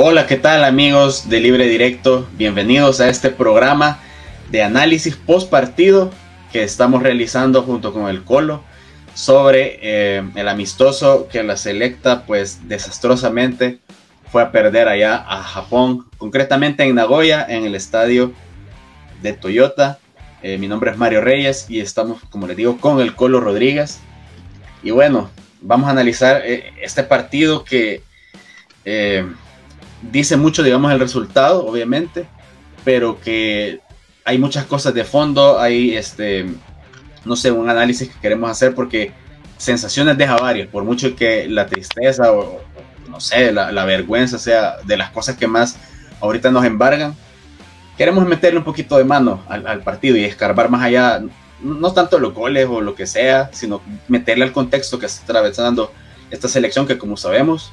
Hola, ¿qué tal amigos de Libre Directo? Bienvenidos a este programa de análisis post partido que estamos realizando junto con el Colo sobre eh, el amistoso que la selecta pues desastrosamente fue a perder allá a Japón, concretamente en Nagoya, en el estadio de Toyota. Eh, mi nombre es Mario Reyes y estamos, como les digo, con el Colo Rodríguez. Y bueno, vamos a analizar eh, este partido que dice mucho, digamos, el resultado, obviamente, pero que hay muchas cosas de fondo, hay este, no sé, un análisis que queremos hacer porque sensaciones deja varias, por mucho que la tristeza o, no sé, la, vergüenza sea de las cosas que más ahorita nos embargan, queremos meterle un poquito de mano al, partido y escarbar más allá, no tanto los goles o lo que sea, sino meterle al contexto que está atravesando esta selección que como sabemos,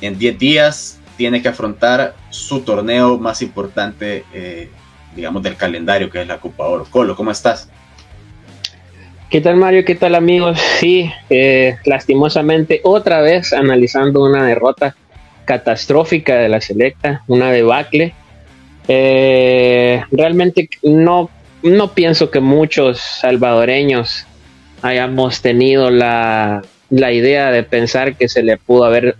en 10 días tiene que afrontar su torneo más importante, eh, digamos, del calendario, que es la Copa Oro. Colo, ¿cómo estás? ¿Qué tal Mario? ¿Qué tal amigos? Sí, eh, lastimosamente otra vez analizando una derrota catastrófica de la selecta, una debacle. Eh, realmente no, no pienso que muchos salvadoreños hayamos tenido la, la idea de pensar que se le pudo haber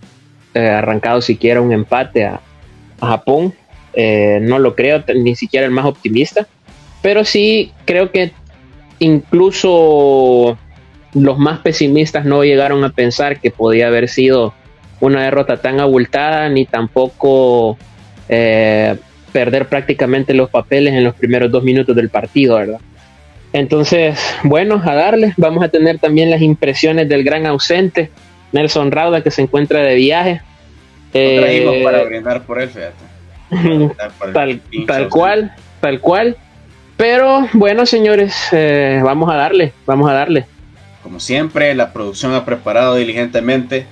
eh, arrancado siquiera un empate a, Japón. Eh, no lo creo, ni siquiera el más optimista. Pero sí creo que incluso los más pesimistas no llegaron a pensar que podía haber sido una derrota tan abultada, ni tampoco eh, perder prácticamente los papeles en los primeros dos minutos del partido, ¿verdad? Entonces, bueno, a darle, vamos a tener también las impresiones del gran ausente, Nelson Rauda, que se encuentra de viaje. Eh, para brindar por él, fíjate. tal, cual, tal cual. Pero bueno, señores, eh, vamos a darle, vamos a darle. Como siempre, la producción ha preparado diligentemente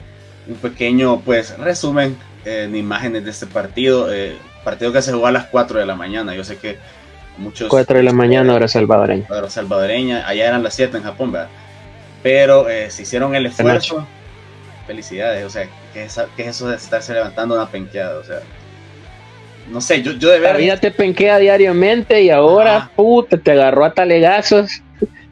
un pequeño pues resumen en imágenes de este partido. Eh, partido que se jugó a las 4 de la mañana. Yo sé que muchos... 4 de la mañana, hora salvadoreña. Hora salvadoreña. Allá eran las 7 en Japón, ¿verdad? Pero se hicieron el esfuerzo felicidades, o sea, ¿qué es, eso de estarse levantando una penqueada? O sea, no sé, yo, yo de verdad... La vida te penquea diariamente y ahora, puta, te agarró a talegazos.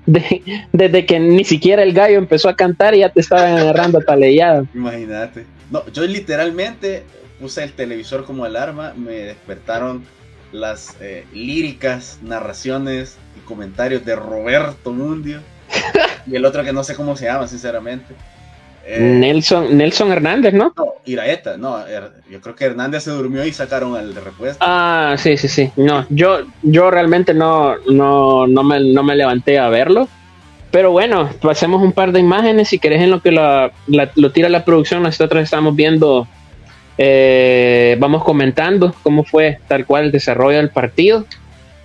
desde que ni siquiera el gallo empezó a cantar y ya te estaban agarrando a talellada. Imagínate. No, yo literalmente puse el televisor como alarma, me despertaron las eh, líricas, narraciones y comentarios de Roberto Mundio y el otro que no sé cómo se llama, sinceramente. Eh, Nelson, Nelson Hernández, ¿no? No, Iraeta, no, yo creo que Hernández se durmió y sacaron al de repuesto. Ah, sí, sí, sí. No, yo, yo realmente no, no, no, me, no me levanté a verlo. Pero bueno, pasemos un par de imágenes. Si querés, en lo que lo tira la producción, nosotros estamos viendo, eh, vamos comentando cómo fue tal cual el desarrollo del partido.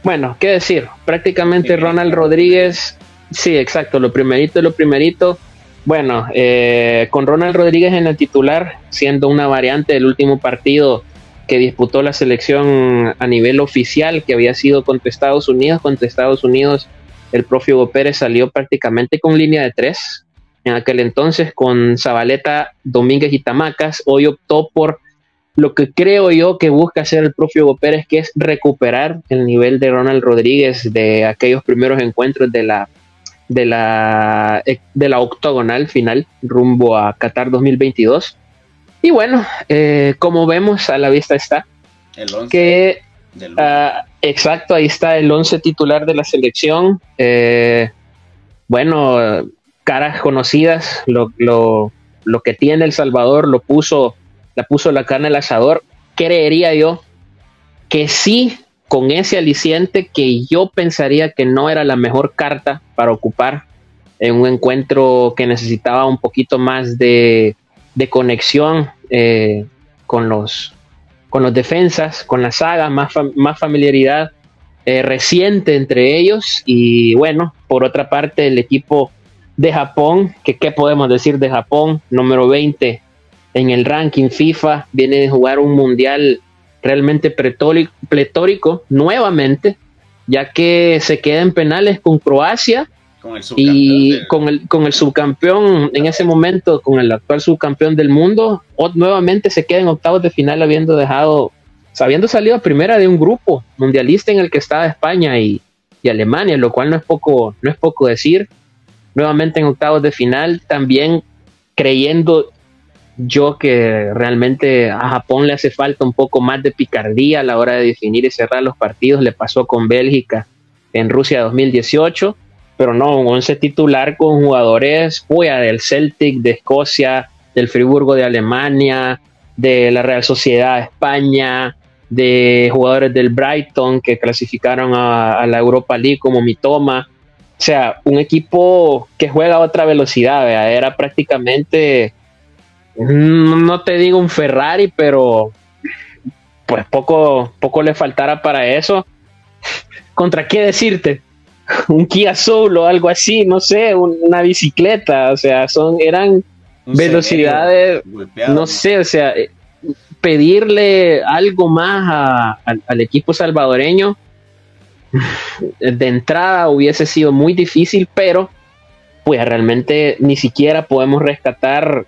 Bueno, qué decir, prácticamente Ronald Rodríguez, sí, exacto, lo primerito, lo primerito bueno, eh, con Ronald Rodríguez en el titular, siendo una variante del último partido que disputó la selección a nivel oficial, que había sido contra Estados Unidos, contra Estados Unidos, el propio Hugo Pérez salió prácticamente con línea de tres. En aquel entonces, con Zabaleta, Domínguez y Tamacas, hoy optó por lo que creo yo que busca hacer el propio Hugo Pérez, que es recuperar el nivel de Ronald Rodríguez de aquellos primeros encuentros de la de la, eh, de la octogonal final rumbo a Qatar 2022. Y bueno, eh, como vemos, a la vista está el 11 que ah, exacto, ahí está el 11 titular de la selección. Eh, bueno, caras conocidas, lo, lo, lo, que tiene El Salvador lo puso, la puso la carne al asador. Creería yo que sí con ese aliciente que yo pensaría que no era la mejor carta para ocupar en un encuentro que necesitaba un poquito más de, conexión eh, con, los, con los defensas, con la saga, más, más familiaridad eh, reciente entre ellos. Y bueno, por otra parte, el equipo de Japón, que qué podemos decir de Japón, número 20 en el ranking FIFA, viene de jugar un mundial realmente pletórico nuevamente, ya que se queda en penales con Croacia Con el y con, el, con el subcampeón en ese momento, con el actual subcampeón del mundo, nuevamente se queda en octavos de final habiendo dejado, habiendo salido a primera de un grupo mundialista en el que estaba España y, y Alemania, lo cual no es poco, no es poco decir. Nuevamente en octavos de final, también creyendo yo que realmente a Japón le hace falta un poco más de picardía a la hora de definir y cerrar los partidos. Le pasó con Bélgica en Rusia 2018, pero no, un once titular con jugadores fuera del Celtic, de Escocia, del Friburgo de Alemania, de la Real Sociedad de España, de jugadores del Brighton que clasificaron a, la Europa League como Mitoma. O sea, un equipo que juega a otra velocidad, era prácticamente no te digo un Ferrari, pero pues poco, poco le faltara para eso. ¿Contra qué decirte? Un Kia Soul o algo así, no sé, una bicicleta, o sea, son, eran velocidades, no sé, o sea, eh, pedirle algo más al equipo salvadoreño de entrada hubiese sido muy difícil, pero pues realmente ni siquiera podemos rescatar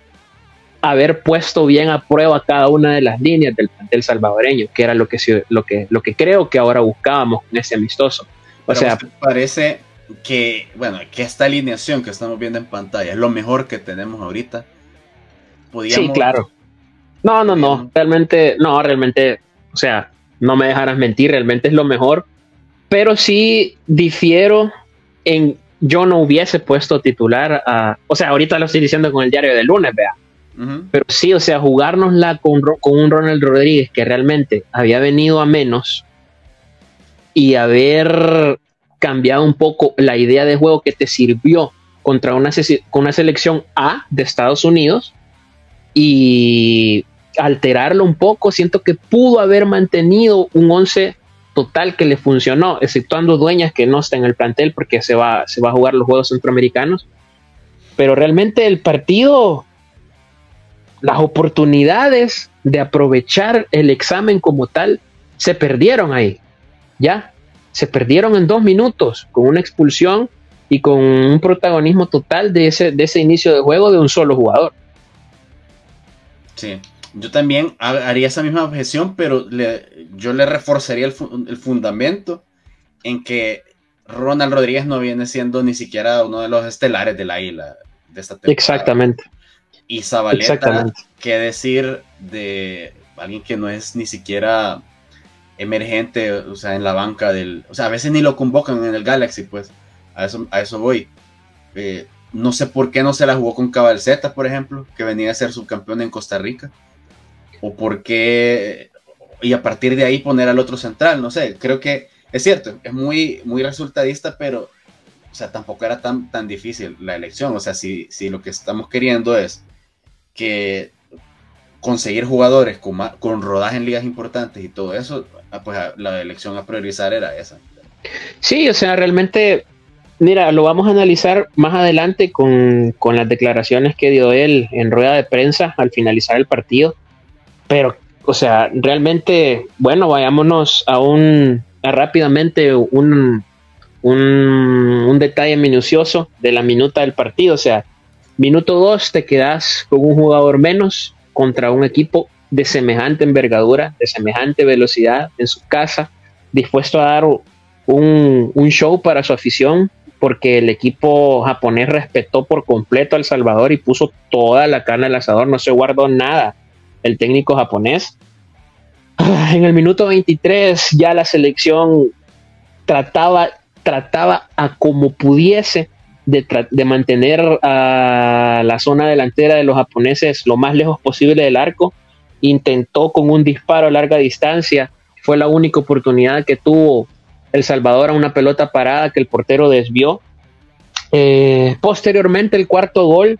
haber puesto bien a prueba cada una de las líneas del plantel salvadoreño, que era lo que, lo que, lo que creo que ahora buscábamos en ese amistoso. O sea, parece que, bueno, que esta alineación que estamos viendo en pantalla es lo mejor que tenemos ahorita. Sí, claro. No, no, no, realmente, no, realmente, o sea, no me dejarás mentir, realmente es lo mejor, pero sí difiero en, yo no hubiese puesto titular a, o sea, ahorita lo estoy diciendo con el diario del lunes, vea, pero sí, o sea, jugárnosla con, con un Ronald Rodríguez que realmente había venido a menos y haber cambiado un poco la idea de juego que te sirvió contra una, con una selección A de Estados Unidos y alterarlo un poco, siento que pudo haber mantenido un 11 total que le funcionó, exceptuando Dueñas que no está en el plantel porque se va, se va a jugar los Juegos Centroamericanos. Pero realmente el partido las oportunidades de aprovechar el examen como tal se perdieron ahí. Ya, se perdieron en dos minutos con una expulsión y con un protagonismo total de ese, de ese inicio de juego de un solo jugador. Sí, yo también haría esa misma objeción, pero yo le reforzaría el, el, fundamento en que Ronald Rodríguez no viene siendo ni siquiera uno de los estelares de la isla de esta temporada. Exactamente. Y Zabaleta, qué decir de alguien que no es ni siquiera emergente, o sea, en la banca del... O sea, a veces ni lo convocan en el Galaxy, pues. A eso, a eso voy. Eh, no sé por qué no se la jugó con Cabalceta, por ejemplo, que venía a ser subcampeón en Costa Rica. O por qué... Y a partir de ahí poner al otro central, no sé. Creo que es cierto, es muy, muy resultadista, pero... O sea, tampoco era tan, tan difícil la elección. O sea, si, si lo que estamos queriendo es que conseguir jugadores con, con rodaje en ligas importantes y todo eso, ah, pues ah, la elección a priorizar era esa. Sí, o sea, realmente, mira, lo vamos a analizar más adelante con, con las declaraciones que dio él en rueda de prensa al finalizar el partido, pero, o sea, realmente, bueno, vayámonos a un, rápidamente un, un, un detalle minucioso de la minuta del partido, o sea, Minuto 2 te quedas con un jugador menos contra un equipo de semejante envergadura, de semejante velocidad en su casa, dispuesto a dar un, show para su afición, porque el equipo japonés respetó por completo al Salvador y puso toda la carne al asador, no se guardó nada el técnico japonés. En el minuto 23 ya la selección trataba, trataba a como pudiese de, mantener a la zona delantera de los japoneses lo más lejos posible del arco. Intentó con un disparo a larga distancia. Fue la única oportunidad que tuvo El Salvador a una pelota parada que el portero desvió. Eh, posteriormente el cuarto gol,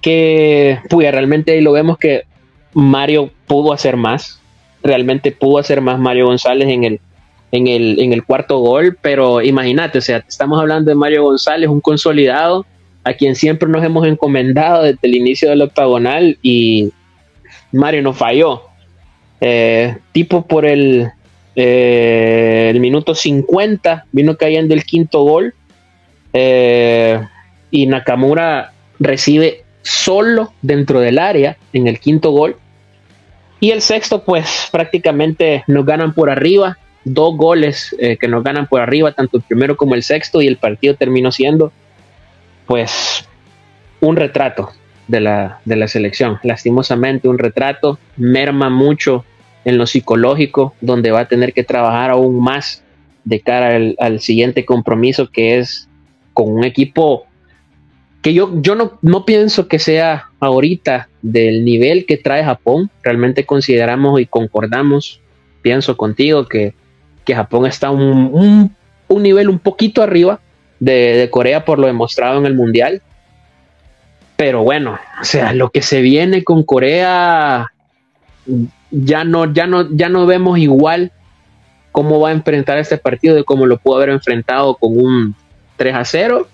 que pues, realmente ahí lo vemos que Mario pudo hacer más. Realmente pudo hacer más Mario González en el, en el, en el cuarto gol, pero imagínate, o sea, estamos hablando de Mario González, un consolidado, a quien siempre nos hemos encomendado desde el inicio del octagonal y Mario no falló. Eh, tipo por el, eh, minuto 50 vino cayendo el quinto gol Eh, y Nakamura recibe solo dentro del área en el quinto gol. Y el sexto, pues prácticamente nos ganan por arriba. Dos goles eh, que nos ganan por arriba, tanto el primero como el sexto, y el partido terminó siendo, pues, un retrato de la, de la selección. Lastimosamente, un retrato merma mucho en lo psicológico, donde va a tener que trabajar aún más de cara al, siguiente compromiso, que es con un equipo que yo, yo no, no pienso que sea ahorita del nivel que trae Japón. Realmente consideramos y concordamos, pienso contigo, que, Japón está un, un, nivel un poquito arriba de, de Corea por lo demostrado en el Mundial. Pero bueno, o sea, lo que se viene con Corea ya no, ya no, ya no vemos igual cómo va a enfrentar este partido de cómo lo pudo haber enfrentado con un 3 a 0,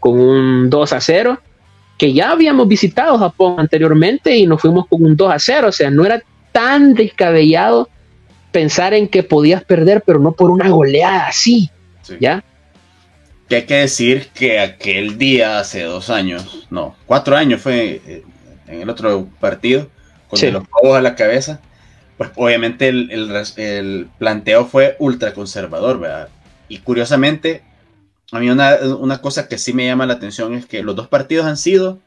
con un 2 a 0, que ya habíamos visitado Japón anteriormente y nos fuimos con un 2 a 0, o sea, no era tan descabellado pensar en que podías perder, pero no por una goleada así, ¿ya? Que hay que decir que aquel día hace dos años, no, cuatro años fue eh, en el otro partido, con los cobos a la cabeza, pues obviamente el, planteo fue ultra conservador, ¿verdad? Y curiosamente, a mí una, cosa que sí me llama la atención es que los dos partidos han sido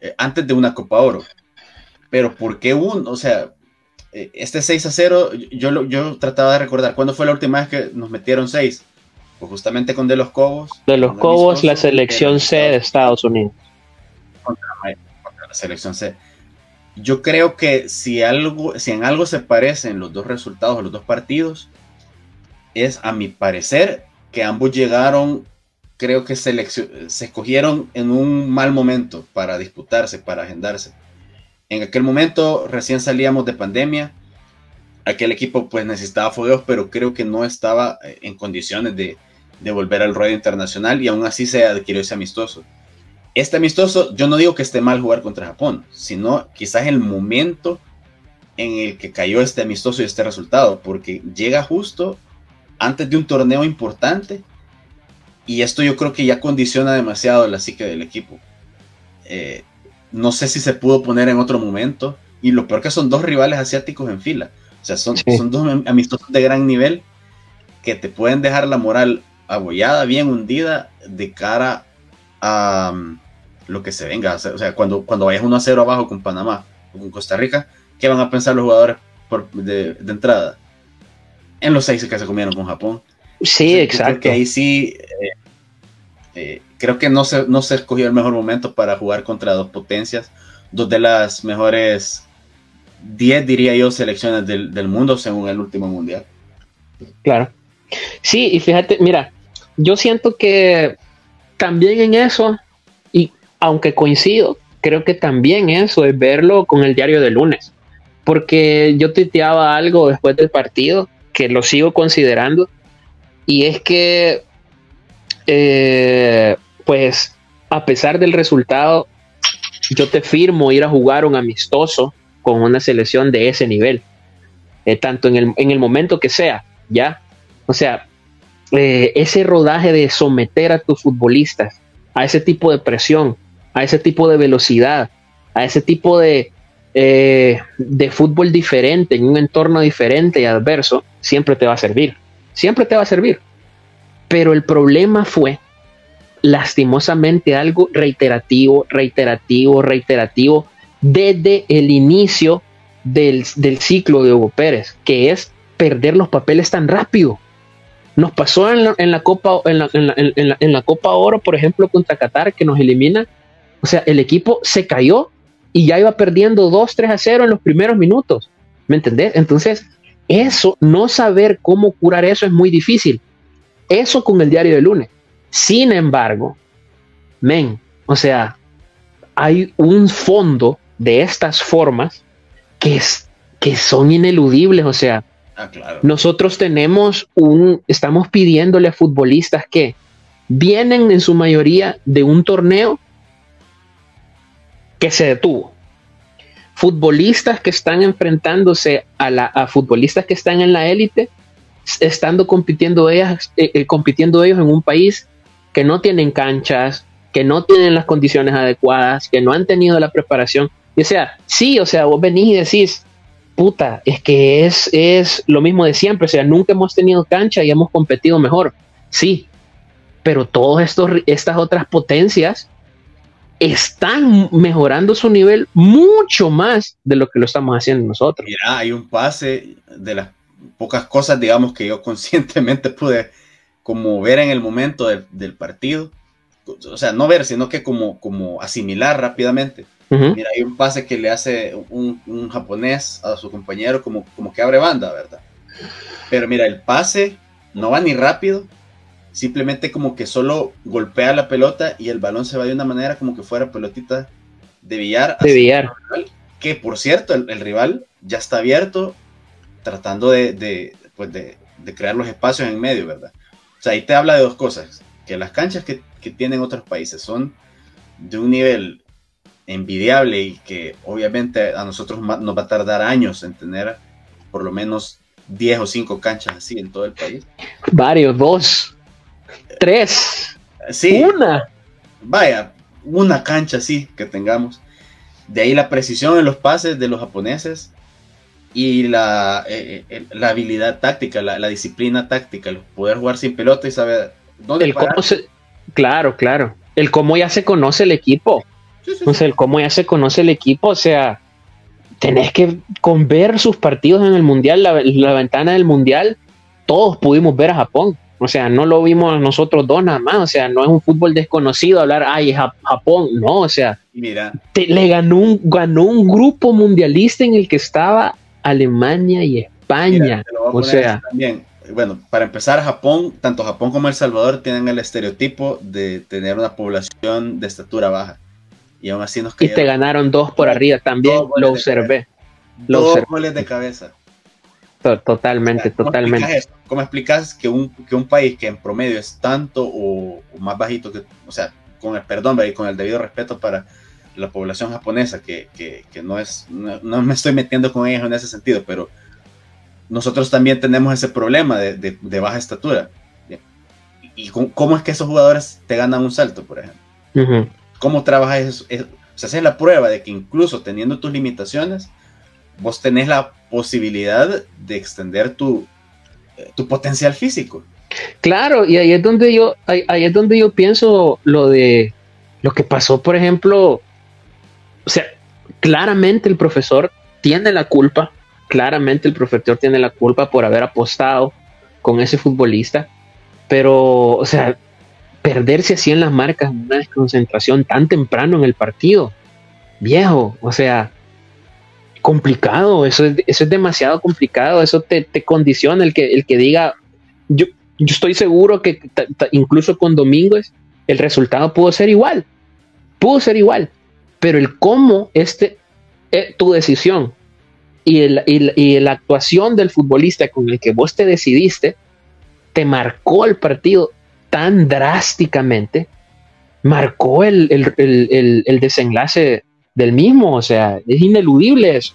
eh, antes de una Copa Oro. Pero ¿por qué uno? O sea, este 6 a 0, yo, yo trataba de recordar, ¿cuándo fue la última vez que nos metieron 6? Pues justamente con De los Cobos. De los Cobos, la selección C de Estados Unidos. contra la selección C yo creo que si, algo, si en algo se parecen los dos resultados de los dos partidos, es a mi parecer que ambos llegaron, creo que se escogieron en un mal momento para disputarse, para agendarse. En aquel momento recién salíamos de pandemia, aquel equipo pues necesitaba fogueos, pero creo que no estaba eh, en condiciones de, de volver al ruedo internacional y aún así se adquirió ese amistoso este amistoso, yo no digo que esté mal jugar contra Japón, sino quizás el momento en el que cayó este amistoso y este resultado, porque llega justo antes de un torneo importante y esto yo creo que ya condiciona demasiado la psique del equipo. Eh, no sé si se pudo poner en otro momento y lo peor que son dos rivales asiáticos en fila, o sea, son, son dos amistosos de gran nivel que te pueden dejar la moral abollada, bien hundida de cara a, lo que se venga. O sea, cuando, cuando vayas 1 a 0 abajo con Panamá o con Costa Rica, ¿qué van a pensar los jugadores de, entrada? En los seis que se comieron con Japón. Sí, exacto. Que ahí sí, eh, eh, creo que no se, no se escogió el mejor momento para jugar contra dos potencias, dos de las mejores 10, diría yo, selecciones del, del mundo según el último mundial. Claro. Sí, y fíjate, mira, yo siento que también en eso aunque coincido, creo que también eso es verlo con el diario de lunes, porque yo tuiteaba algo después del partido que lo sigo considerando, y es que, eh, pues, a pesar del resultado, yo te firmo ir a jugar un amistoso con una selección de ese nivel, eh, tanto en el, en el, momento que sea, ¿ya? O sea, eh, ese rodaje de someter a tus futbolistas a ese tipo de presión, a ese tipo de velocidad, a ese tipo de, eh, de fútbol diferente, en un entorno diferente y adverso, siempre te va a servir. Siempre te va a servir. Pero el problema fue, lastimosamente, algo reiterativo, reiterativo, reiterativo, desde el inicio del, ciclo de Hugo Pérez, que es perder los papeles tan rápido. Nos pasó en la, Copa, en la, en la, Copa Oro, por ejemplo, contra Qatar, que nos elimina o sea, el equipo se cayó y ya iba perdiendo 2, 3 a 0 en los primeros minutos. ¿Me entendés? Entonces, eso, no saber cómo curar eso es muy difícil. Eso con el diario de lunes. Sin embargo, men, o sea, hay un fondo de estas formas que, es, que son ineludibles. O sea, ah, nosotros tenemos un, estamos pidiéndole a futbolistas que vienen en su mayoría de un torneo que se detuvo. Futbolistas que están enfrentándose a, la, a futbolistas que están en la élite, estando compitiendo, ellas, eh, eh, compitiendo ellos en un país que no tienen canchas, que no tienen las condiciones adecuadas, que no han tenido la preparación. Y o sea, sí, o sea, vos venís y decís, puta, es que es, es lo mismo de siempre, o sea, nunca hemos tenido cancha y hemos competido mejor. Sí, pero todas estas otras potencias están mejorando su nivel mucho más de lo que lo estamos haciendo nosotros. Mira, hay un pase de las pocas cosas, digamos, que yo conscientemente pude como ver en el momento del, partido. O sea, no ver, sino que como, como asimilar rápidamente. Mira, hay un pase que le hace un, japonés a su compañero como, como que abre banda, ¿verdad? Pero mira, el pase no va ni rápido, simplemente como que solo golpea la pelota y el balón se va de una manera como que fuera pelotita de billar. De billar. que por cierto, el, rival ya está abierto, tratando de, pues de, crear los espacios en medio, ¿verdad? O sea, ahí te habla de dos cosas, que las canchas que, que tienen otros países son de un nivel envidiable y que obviamente a nosotros nos va a tardar años en tener por lo menos 10 o 5 canchas así en todo el país. Varios, dos, tres, sí, una. Vaya, una cancha así que tengamos. De ahí la precisión en los pases de los japoneses y la, eh, eh, la habilidad táctica, la, disciplina táctica, el poder jugar sin pelota y saber dónde el Claro, claro. El cómo ya se conoce el equipo. No sé, cómo ya se conoce el equipo, o sea, tenés que con ver sus partidos en el Mundial, la, ventana del Mundial, todos pudimos ver a Japón. O sea, no lo vimos nosotros dos nada más. O sea, no es un fútbol desconocido hablar, ay, Japón. No, o sea, Mira. le ganó un, ganó un grupo mundialista en el que estaba Alemania y España. o sea, también. Bueno, para empezar, Japón, tanto Japón como El Salvador tienen el estereotipo de tener una población de estatura baja. Y aún así nos Y te ganaron dos por arriba también, lo observé. dos goles de cabeza. Totalmente, totalmente. ¿Cómo explicas que un, que un país que en promedio es tanto o, más bajito que, o sea, con el perdón y con el debido respeto para la población japonesa, que, que, que no es, no, me estoy metiendo con ellos en ese sentido, pero nosotros también tenemos ese problema de, de, baja estatura. ¿Y cómo es que esos jugadores te ganan un salto, por ejemplo? ¿Cómo trabajas eso? o sea, es la prueba de que incluso teniendo tus limitaciones, vos tenés la posibilidad de extender tu, eh, tu potencial físico. Claro, y ahí es donde yo, ahí, es donde yo pienso lo de lo que pasó, por ejemplo, o sea, claramente el profesor tiene la culpa, claramente el profesor tiene la culpa por haber apostado con ese futbolista, pero, o sea, perderse así en las marcas, una desconcentración tan temprano en el partido. Viejo, o sea, complicado, eso es, eso es demasiado complicado, eso te, condiciona el que, el que diga, yo, yo estoy seguro que incluso con Domínguez el resultado pudo ser igual, pudo ser igual, pero el cómo este, tu decisión y, el, y la actuación del futbolista con el que vos te decidiste, te marcó el partido tan drásticamente, marcó el, desenlace del mismo, o sea, es ineludible eso.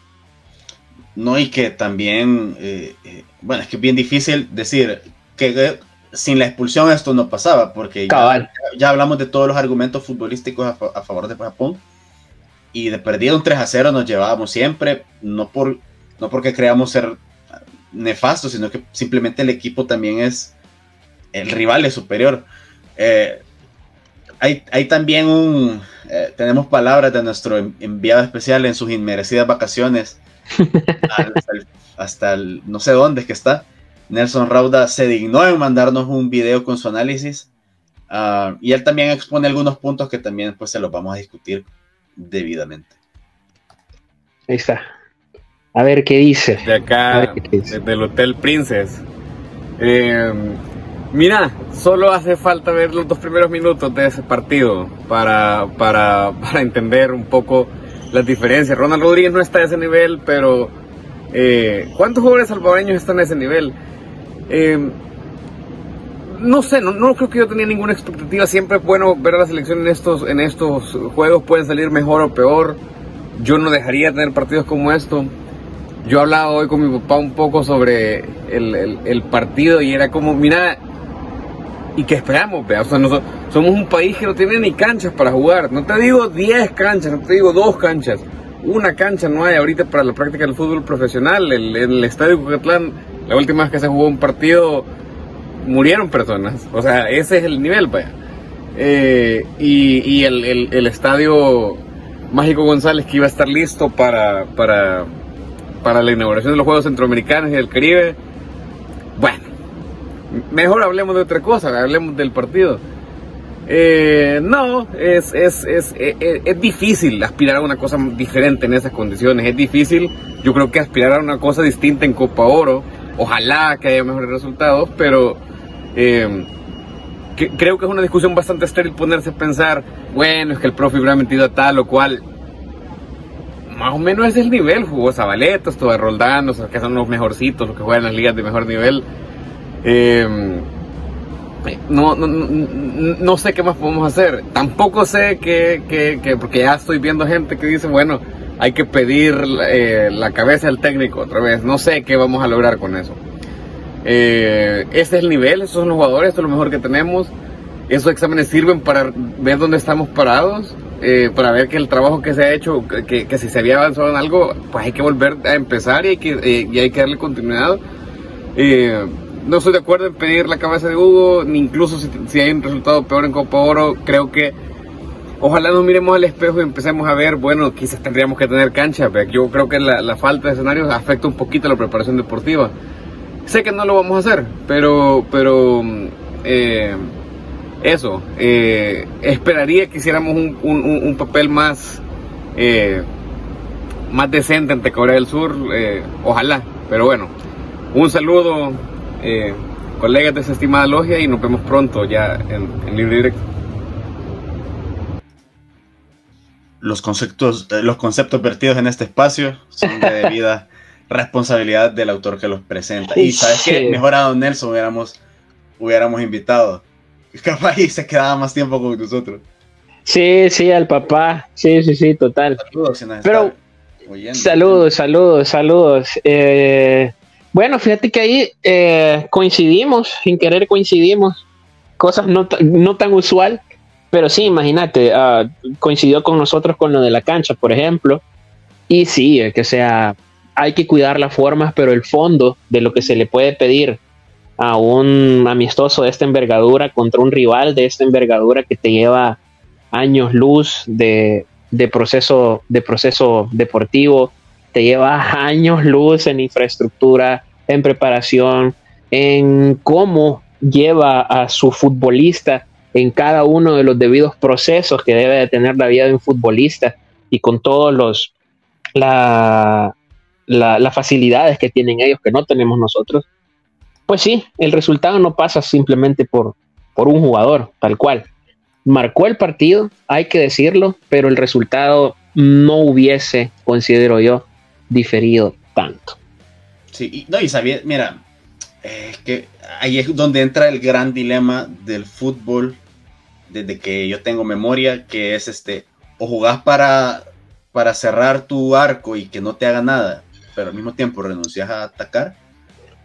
No, y que también, eh, eh, bueno, es que es bien difícil decir que sin la expulsión esto no pasaba, porque ya, hablamos de todos los argumentos futbolísticos a, favor de Japón, y de perdido un 3 a 0 nos llevábamos siempre, no, por, no porque creamos ser nefastos, sino que simplemente el equipo también es el rival es superior. Eh, hay, también un, eh, tenemos palabras de nuestro enviado especial en sus inmerecidas vacaciones, hasta, el, no sé dónde es que está. Nelson Rauda se dignó en mandarnos un video con su análisis ah, y él también expone algunos puntos que también pues se los vamos a discutir debidamente. Ahí está. A ver qué dice. De acá, del Hotel Princess. Eh, Mira, solo hace falta ver los dos primeros minutos de ese partido para, para, para entender un poco las diferencias. Ronald Rodríguez no está a ese nivel, pero eh, ¿cuántos jugadores salvadoreños están a ese nivel? Eh, no sé, no, no, creo que yo tenía ninguna expectativa. Siempre es bueno ver a la selección en estos, en estos juegos, pueden salir mejor o peor. Yo no dejaría de tener partidos como esto. Yo hablaba hoy con mi papá un poco sobre el, el, partido y era como, mira, ¿Y qué esperamos? Somos un país que no tiene ni canchas para jugar. No te digo 10 canchas, no te digo dos canchas. Una cancha no hay ahorita para la práctica del fútbol profesional. El, el, estadio Cucatlán, la última vez que se jugó un partido, murieron personas. O sea, ese es el nivel, vaya. Eh, y, el, el, estadio Mágico González que iba a estar listo para, para, la inauguración de los Juegos Centroamericanos y del Caribe. Bueno, mejor hablemos de otra cosa, hablemos del partido. Eh, no, es, es, es, es, es difícil aspirar a una cosa diferente en esas condiciones. Es difícil, yo creo que aspirar a una cosa distinta en Copa Oro. Ojalá que haya mejores resultados, pero eh, creo que es una discusión bastante estéril ponerse a pensar, bueno, es que el profe hubiera metido a tal o cual. Más o menos es el nivel, jugó Zabaleta, estuvo Roldán, o sea, que son los mejorcitos, los que juegan las ligas de mejor nivel. Eh, no, no, no, no, sé qué más podemos hacer. Tampoco sé que, que, que, porque ya estoy viendo gente que dice, bueno, hay que pedir eh, la cabeza del técnico otra vez. No sé qué vamos a lograr con eso. Eh, este es el nivel, estos son los jugadores, esto es lo mejor que tenemos. Esos exámenes sirven para ver dónde estamos parados, eh, para ver que el trabajo que se ha hecho, que, que, si se había avanzado en algo, pues hay que volver a empezar y hay que, eh, y hay que darle continuidad. Eh, no estoy de acuerdo en pedir la cabeza de Hugo, ni incluso si, si, hay un resultado peor en Copa Oro, creo que ojalá nos miremos al espejo y empecemos a ver, bueno, quizás tendríamos que tener cancha, yo creo que la, la falta de escenarios afecta un poquito la preparación deportiva. Sé que no lo vamos a hacer, pero, pero eh, eso, eh, esperaría que hiciéramos un, un, un papel más, eh, más decente ante Corea del Sur, eh, ojalá, pero bueno, un saludo, eh, colegas de esa estimada logia y nos vemos pronto ya en, en Libre Directo. Los conceptos, los conceptos vertidos en este espacio son de debida responsabilidad del autor que los presenta. Y sabes que mejor a Don Nelson hubiéramos, hubiéramos invitado. Capaz y se quedaba más tiempo con nosotros. Sí, sí, al papá. Sí, sí, sí, total. Saludos, si Pero, oyendo. saludos, saludos, saludos. Eh, bueno, fíjate que ahí eh, coincidimos, sin querer coincidimos. Cosas no, no tan usual. Pero sí, imagínate, uh, coincidió con nosotros con lo de la cancha, por ejemplo. Y sí, que sea, hay que cuidar las formas, pero el fondo de lo que se le puede pedir a un amistoso de esta envergadura contra un rival de esta envergadura que te lleva años luz de, proceso, de proceso deportivo, te lleva años luz en infraestructura, en preparación, en cómo lleva a su futbolista en cada uno de los debidos procesos que debe de tener la vida de un futbolista y con todos los la, las la facilidades que tienen ellos que no tenemos nosotros, pues sí, el resultado no pasa simplemente por, por un jugador, tal cual. Marcó el partido, hay que decirlo, pero el resultado no hubiese, considero yo, diferido tanto. Sí, y, no, y mira, es que ahí es donde entra el gran dilema del fútbol desde que yo tengo memoria, que es este, o jugás para, para cerrar tu arco y que no te haga nada, pero al mismo tiempo renuncias a atacar,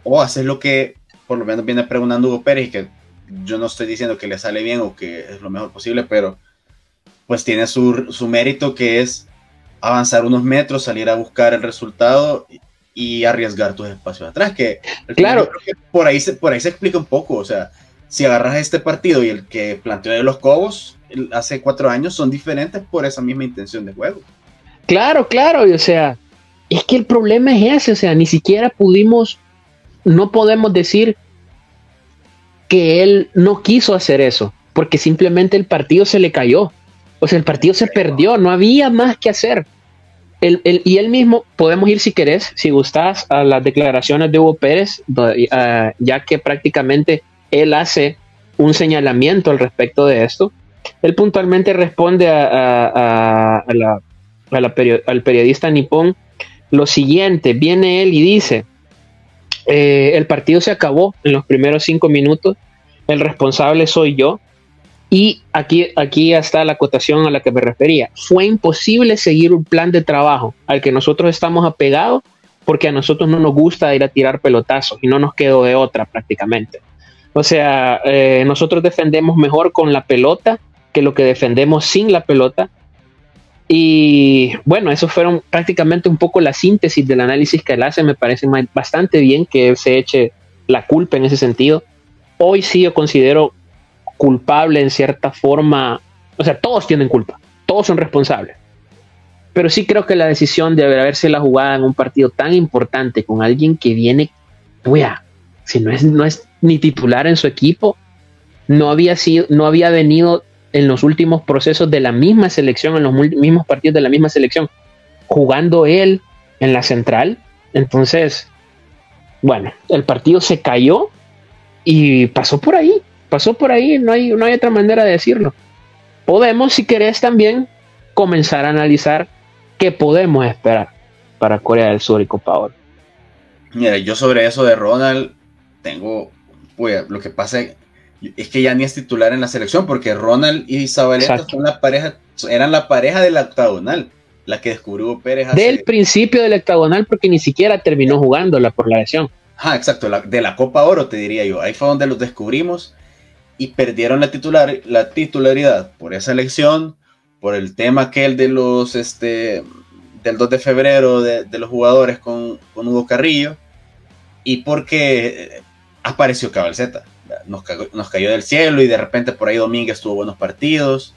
o haces lo que por lo menos viene preguntando Hugo Pérez, y que yo no estoy diciendo que le sale bien o que es lo mejor posible, pero pues tiene su, su mérito que es avanzar unos metros, salir a buscar el resultado y arriesgar tus espacios atrás, que claro que por ahí se, por ahí se explica un poco, o sea, si agarras este partido y el que planteó de los Cobos hace cuatro años son diferentes por esa misma intención de juego. Claro, claro, y o sea, es que el problema es ese, o sea, ni siquiera pudimos, no podemos decir que él no quiso hacer eso, porque simplemente el partido se le cayó. O sea, el partido se perdió, no había más que hacer. El, el, y él mismo, podemos ir si querés, si gustas, a las declaraciones de Hugo Pérez, uh, ya que prácticamente él hace un señalamiento al respecto de esto. Él puntualmente responde a, a, la, al periodista nipón lo siguiente, viene él y dice, eh, el partido se acabó en los primeros cinco minutos, el responsable soy yo, y aquí, aquí está la acotación a la que me refería. Fue imposible seguir un plan de trabajo al que nosotros estamos apegados porque a nosotros no nos gusta ir a tirar pelotazos y no nos quedó de otra prácticamente. O sea, eh, nosotros defendemos mejor con la pelota que lo que defendemos sin la pelota. Y bueno, eso fueron prácticamente un poco la síntesis del análisis que él hace. Me parece bastante bien que se eche la culpa en ese sentido. Hoy sí yo considero culpable en cierta forma. O sea, todos tienen culpa, todos son responsables. Pero sí creo que la decisión de haberse la jugada en un partido tan importante con alguien que viene, wea, si no es, no es ni titular en su equipo, no había sido, no había venido en los últimos procesos de la misma selección, en los mismos partidos de la misma selección, jugando él en la central. Entonces, bueno, el partido se cayó y pasó por ahí, pasó por ahí, no hay, no hay otra manera de decirlo. Podemos, si querés, también comenzar a analizar qué podemos esperar para Corea del Sur y Copa Oro. Mira, yo sobre eso de Ronald tengo, pues, lo que pasa es que ya ni es titular en la selección porque Ronald y Zabaleta son la pareja, eran la pareja del octagonal, la que descubrió Pérez. Del principio del octagonal porque ni siquiera terminó jugándola por la lesión. Ah, exacto, de la Copa Oro te diría yo. Ahí fue donde los descubrimos y perdieron la, titular, la titularidad por esa elección, por el tema aquel de los, este, del 2 de febrero de, los jugadores con, con, Hugo Carrillo y porque apareció Cabalceta. Nos, cayó del cielo y de repente por ahí Domínguez tuvo buenos partidos.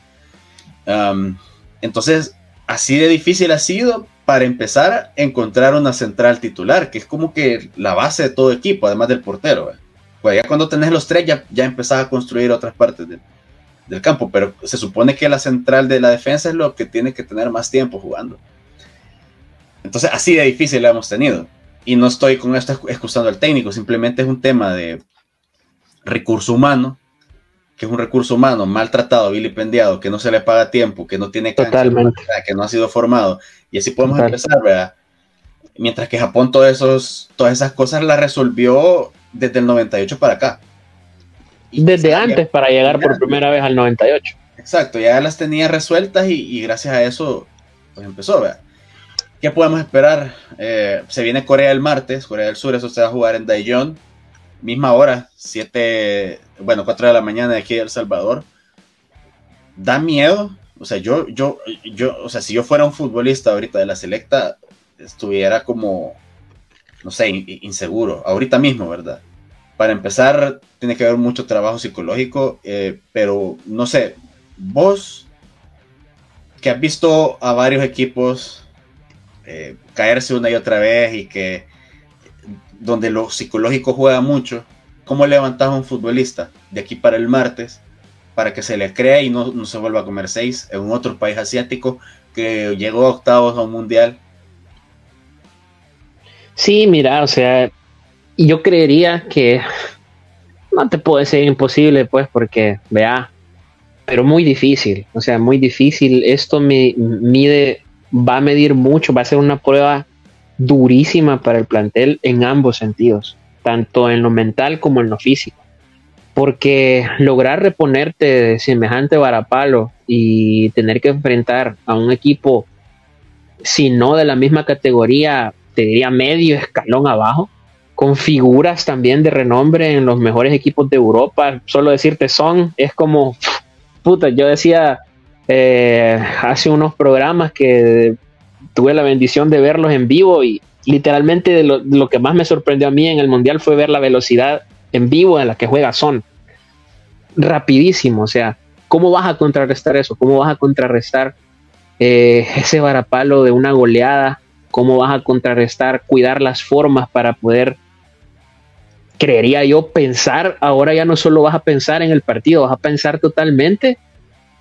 entonces, así de difícil ha sido para empezar a encontrar una central titular, que es como que la base de todo equipo, además del portero. Pues ya cuando tenés los tres, ya, ya empezás a construir otras partes del campo, pero se supone que la central de la defensa es lo que tiene que tener más tiempo jugando. Entonces, así de difícil la hemos tenido. Y no estoy con esto excusando al técnico, simplemente es un tema de recurso humano que es un recurso humano maltratado, vilipendiado, que no se le paga tiempo, que no tiene cancha, que no ha sido formado. Y así podemos empezar, ¿verdad? Mientras que Japón todos esos, todas esas cosas las resolvió desde el 98 para acá. desde antes para llegar por primera vez al 98. Exacto, ya las tenía resueltas y, gracias a eso pues empezó, ¿verdad? ¿Qué podemos esperar? Eh, se viene Corea el martes, Corea del Sur, eso se va a jugar en Daejeon misma hora, 7, bueno, 4 de la mañana de aquí de El Salvador. Da miedo, o sea, yo, yo, yo, o sea, si yo fuera un futbolista ahorita de la selecta, estuviera como, no sé, inseguro, ahorita mismo, ¿verdad? Para empezar, tiene que haber mucho trabajo psicológico, eh, pero no sé, vos que has visto a varios equipos eh, caerse una y otra vez y que donde lo psicológico juega mucho, ¿cómo levantas a un futbolista de aquí para el martes para que se le crea y no, se vuelva a comer seis en un otro país asiático que llegó a octavos a un mundial? Sí, mira, o sea, yo creería que no te puede ser imposible, pues, porque, vea, pero muy difícil, o sea, muy difícil. Esto me mide, va a medir mucho, va a ser una prueba durísima para el plantel en ambos sentidos, tanto en lo mental como en lo físico. Porque lograr reponerte de semejante varapalo y tener que enfrentar a un equipo, si no de la misma categoría, te diría medio escalón abajo, con figuras también de renombre en los mejores equipos de Europa. Solo decirte son, es como, puta, yo decía eh, hace unos programas que tuve la bendición de verlos en vivo y literalmente lo, que más me sorprendió a mí en el Mundial fue ver la velocidad en vivo en la que juega Son. Rapidísimo, o sea, ¿cómo vas a contrarrestar eso? ¿Cómo vas a contrarrestar eh, ese varapalo de una goleada? ¿Cómo vas a contrarrestar, cuidar las formas para poder, creería yo, pensar, ahora ya no solo vas a pensar en el partido, vas a pensar totalmente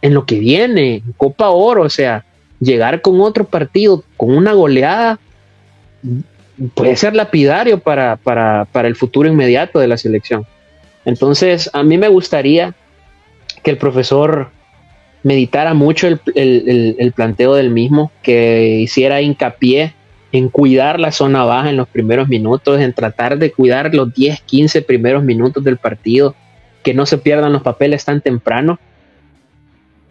en lo que viene, Copa Oro, o sea, llegar con otro partido, con una goleada, puede ser lapidario para, para, para el futuro inmediato de la selección. Entonces, a mí me gustaría que el profesor meditara mucho el, el, el, planteo del mismo, que hiciera hincapié en cuidar la zona baja en los primeros minutos, en tratar de cuidar los 10, 15 primeros minutos del partido, que no se pierdan los papeles tan temprano,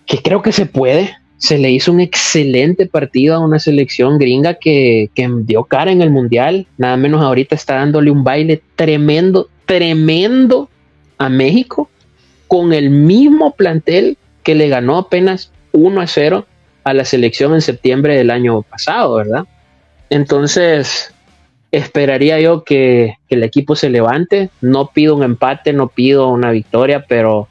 que creo que se puede, se le hizo un excelente partido a una selección gringa que, dio cara en el mundial. Nada menos ahorita está dándole un baile tremendo, tremendo a México con el mismo plantel que le ganó apenas 1 a 0 a la selección en septiembre del año pasado, ¿verdad? Entonces, esperaría yo que, el equipo se levante. No pido un empate, no pido una victoria, pero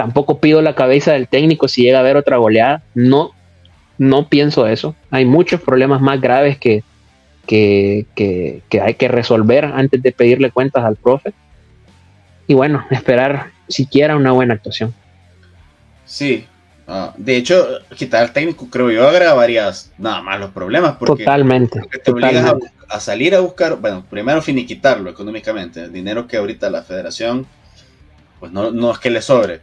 tampoco pido la cabeza del técnico si llega a haber otra goleada. No, no pienso eso. Hay muchos problemas más graves que, que, que hay que resolver antes de pedirle cuentas al profe. Y bueno, esperar siquiera una buena actuación. Sí, ah, de hecho, quitar al técnico creo yo agravaría nada más los problemas. Porque, totalmente. te obligas a, salir a buscar, bueno, primero finiquitarlo económicamente, el dinero que ahorita la federación, pues no, no es que le sobre.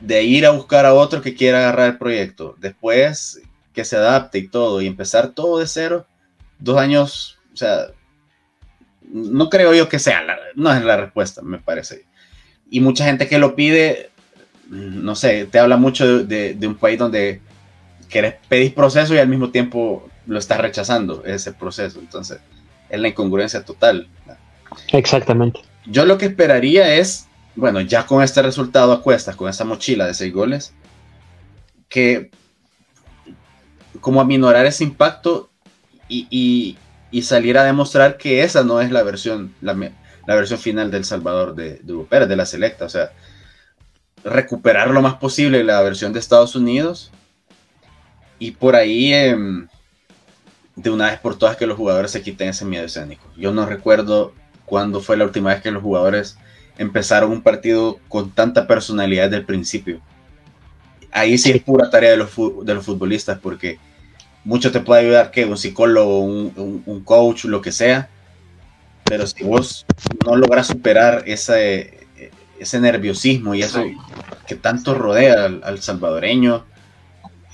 De ir a buscar a otro que quiera agarrar el proyecto. Después que se adapte y todo, y empezar todo de cero, dos años, o sea, no creo yo que sea, no es la respuesta, me parece. Y mucha gente que lo pide no sé, te habla mucho de, un país donde querés pedir proceso y al mismo tiempo lo estás rechazando, ese proceso. Entonces, es la incongruencia total. Exactamente. Yo lo que esperaría es, bueno, ya con este resultado a cuestas, con esa mochila de seis goles, que como aminorar ese impacto y, salir a demostrar que esa no es la versión, la, versión final del Salvador de, de Pérez, de la selecta. O sea, recuperar lo más posible la versión de Estados Unidos y por ahí em, de una vez por todas que los jugadores se quiten ese miedo escénico. Yo no recuerdo cuándo fue la última vez que los jugadores empezaron un partido con tanta personalidad desde el principio. Ahí sí es pura tarea de los, de los futbolistas porque mucho te puede ayudar que un psicólogo, un, un coach, lo que sea, pero si vos no logras superar ese, ese nerviosismo y eso que tanto rodea al, salvadoreño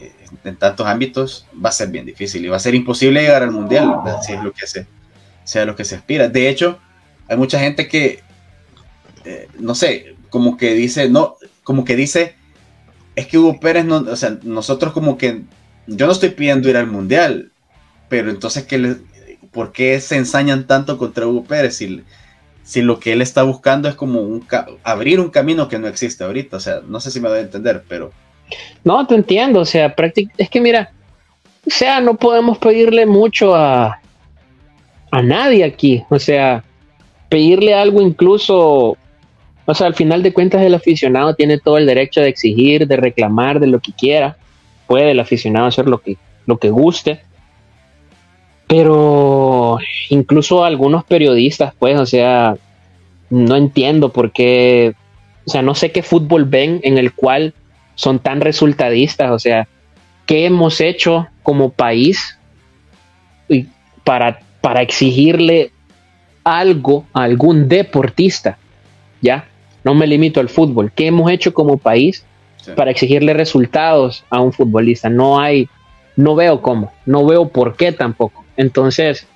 eh, en tantos ámbitos va a ser bien difícil y va a ser imposible llegar al mundial si es lo que se sea lo que se aspira de hecho hay mucha gente que no sé como que dice no como que dice es que Hugo Pérez no o sea nosotros como que yo no estoy pidiendo ir al mundial pero entonces que ¿por qué se ensañan tanto contra Hugo Pérez si si lo que él está buscando es como un abrir un camino que no existe ahorita. O sea, no sé si me voy a entender, pero... No, te entiendo. O sea, es que mira, o sea, no podemos pedirle mucho a, a nadie aquí. O sea, pedirle algo incluso... O sea, al final de cuentas el aficionado tiene todo el derecho de exigir, de reclamar, de lo que quiera. Puede el aficionado hacer lo que, lo que guste pero incluso algunos periodistas, pues, o sea, no entiendo por qué, o sea, no sé qué fútbol ven en el cual son tan resultadistas, o sea, ¿qué hemos hecho como país para, para exigirle algo a algún deportista? ¿Ya? No me limito al fútbol. ¿Qué hemos hecho como país para exigirle resultados a un futbolista? No hay, no veo cómo, no veo por qué tampoco. Entonces,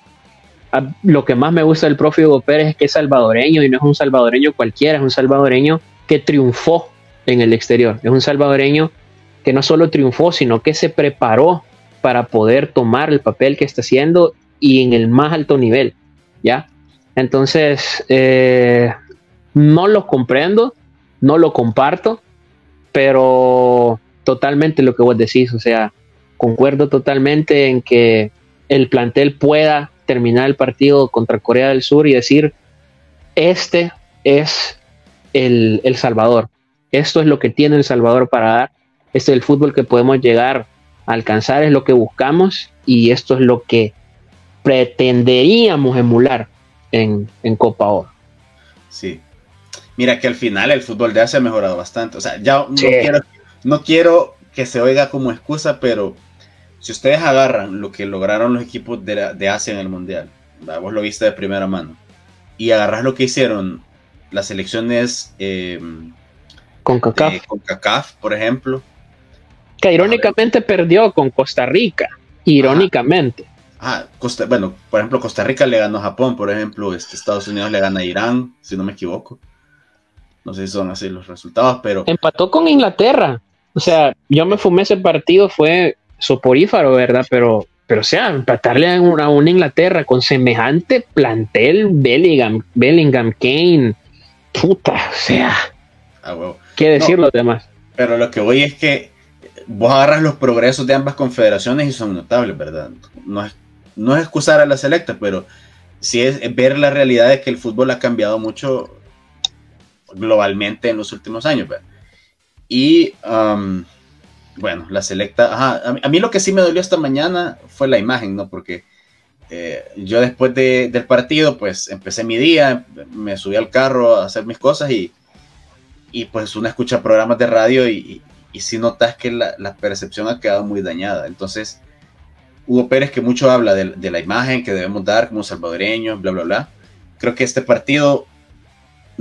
lo que más me gusta del profe Hugo Pérez es que es salvadoreño y no es un salvadoreño cualquiera, es un salvadoreño que triunfó en el exterior, es un salvadoreño que no solo triunfó, sino que se preparó para poder tomar el papel que está haciendo y en el más alto nivel, ¿ya? Entonces, eh, no lo comprendo, no lo comparto, pero totalmente lo que vos decís, o sea, concuerdo totalmente en que el plantel pueda terminar el partido contra Corea del Sur y decir, este es el, Salvador, esto es lo que tiene El Salvador para dar, este es el fútbol que podemos llegar a alcanzar, es lo que buscamos y esto es lo que pretenderíamos emular en, Copa Oro. Sí. Mira que al final el fútbol de Asia ha mejorado bastante. O sea, ya no quiero que se oiga como excusa, pero si ustedes agarran lo que lograron los equipos de, Asia en el Mundial, vos lo viste de primera mano, y agarras lo que hicieron las selecciones eh, con CACAF, por ejemplo. Que irónicamente perdió con Costa Rica, irónicamente. Ah, bueno, por ejemplo, Costa Rica le ganó a Japón, por ejemplo, este, Estados Unidos le gana a Irán, si no me equivoco. No sé si son así los resultados, pero... Empató con Inglaterra. O sea, yo me fumé ese partido, fue soporífaro, ¿verdad? Pero, pero o sea, empatarle a una, Inglaterra con semejante plantel, Bellingham, Bellingham, Kane, puta, o sea. Ah, huevo. ¿Qué decir los demás? Pero lo que voy es que vos agarras los progresos de ambas confederaciones y son notables, ¿verdad? No es, no es excusar a la selecta, pero sí es ver la realidad de que el fútbol ha cambiado mucho globalmente en los últimos años. Y um, bueno, la selecta, a, mí, lo que sí me dolió esta mañana fue la imagen, ¿no? Porque eh, yo después de, del partido, pues empecé mi día, me subí al carro a hacer mis cosas y, y pues uno escucha programas de radio y, y, si notas que la, la, percepción ha quedado muy dañada. Entonces, Hugo Pérez, que mucho habla de, de, la imagen que debemos dar como salvadoreños, bla, bla, bla. Creo que este partido,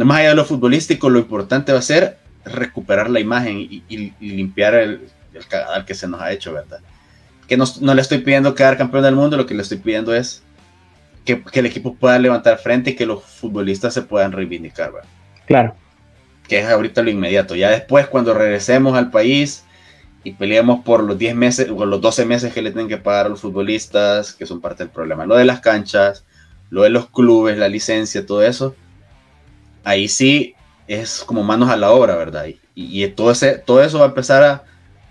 más allá de lo futbolístico, lo importante va a ser recuperar la imagen y, y limpiar el, el cagadal que se nos ha hecho, ¿verdad? Que no, no, le estoy pidiendo quedar campeón del mundo, lo que le estoy pidiendo es que, que, el equipo pueda levantar frente y que los futbolistas se puedan reivindicar, ¿verdad? Claro. Que es ahorita lo inmediato. Ya después, cuando regresemos al país y peleemos por los 10 meses o los 12 meses que le tienen que pagar a los futbolistas, que son parte del problema, lo de las canchas, lo de los clubes, la licencia, todo eso, ahí sí es como manos a la obra, ¿verdad? Y, y todo, ese, todo eso va a empezar a,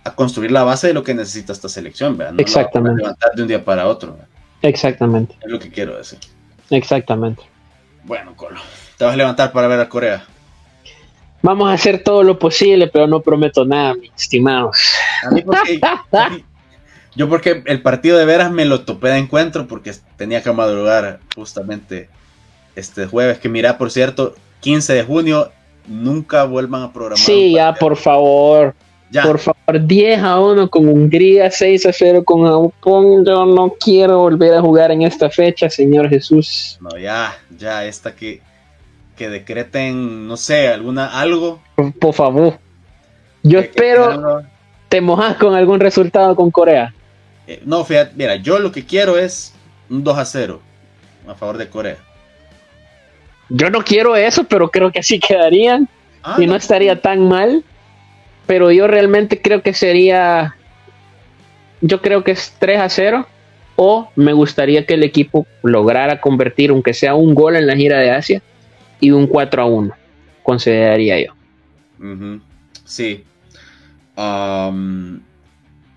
a construir la base de lo que necesita esta selección, ¿verdad? No Exactamente. levantar de un día para otro. ¿verdad? Exactamente. Es lo que quiero decir. Exactamente. Bueno, Colo, te vas a levantar para ver a Corea. Vamos a hacer todo lo posible, pero no prometo nada, mis estimados. A mí porque, a mí, yo porque el partido de veras me lo topé de encuentro porque tenía que madrugar justamente este jueves, que mira, por cierto, 15 de junio, nunca vuelvan a programar. Sí, ya, por favor. Ya. Por favor, 10 a 1 con Hungría, 6 a 0 con Japón. Yo no quiero volver a jugar en esta fecha, Señor Jesús. No, ya, ya, esta que, que decreten, no sé, alguna, algo. Por, por favor. Yo que, espero que te mojas con algún resultado con Corea. Eh, no, fíjate, mira, yo lo que quiero es un 2 a 0 a favor de Corea. Yo no quiero eso, pero creo que así quedarían ah, y no, no estaría tan mal pero yo realmente creo que sería, yo creo que es 3 a 0 o me gustaría que el equipo lograra convertir, aunque sea un gol en la gira de Asia, y un 4 a 1, consideraría yo. Uh -huh. Sí. Um,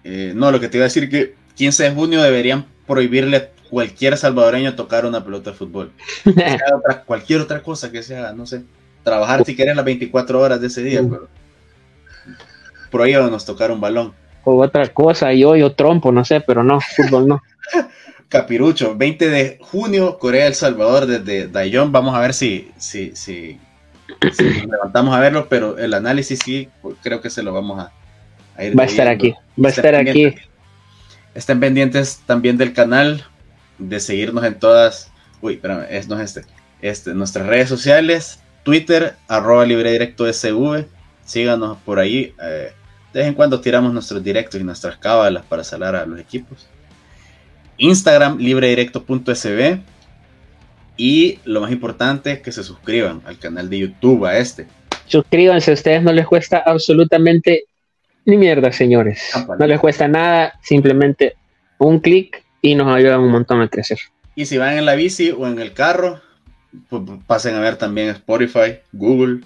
eh, no, lo que te iba a decir que 15 de junio deberían prohibirle cualquier salvadoreño tocar una pelota de fútbol. otra, cualquier otra cosa que se haga, no sé. Trabajar si quieres las 24 horas de ese día, pero prohíbanos tocar un balón. O otra cosa, yo, yo trompo, no sé, pero no, fútbol no. Capirucho, 20 de junio, Corea El Salvador desde Daejeon. Vamos a ver si, si, si, si nos levantamos a verlo, pero el análisis sí, creo que se lo vamos a, a ir. Va a estar aquí, va a estar aquí. Estén pendientes también del canal, de seguirnos en todas, uy, espérame, es, no es este, este, nuestras redes sociales, Twitter, arroba libre directo SV, síganos por ahí. Eh, de vez en cuando tiramos nuestros directos y nuestras cábalas para salar a los equipos. Instagram libredirecto.sb y lo más importante es que se suscriban al canal de YouTube a este. Suscríbanse, a ustedes no les cuesta absolutamente ni mierda, señores. No les cuesta nada, simplemente un clic y nos ayudan un montón a crecer. Y si van en la bici o en el carro, pues pasen a ver también Spotify, Google,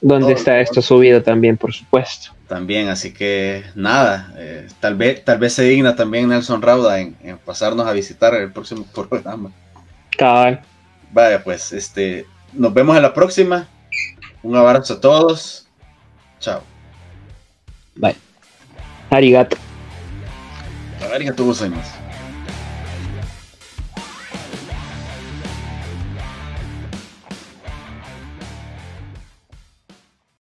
donde está esto subido también, por supuesto. También, así que nada, eh, tal, vez, tal vez se digna también Nelson Rauda en, en pasarnos a visitar el próximo programa. Cabal. Vaya, pues, este, nos vemos en la próxima. Un abrazo a todos. Chao. Bye. Arigato. Arigato gozaimasu.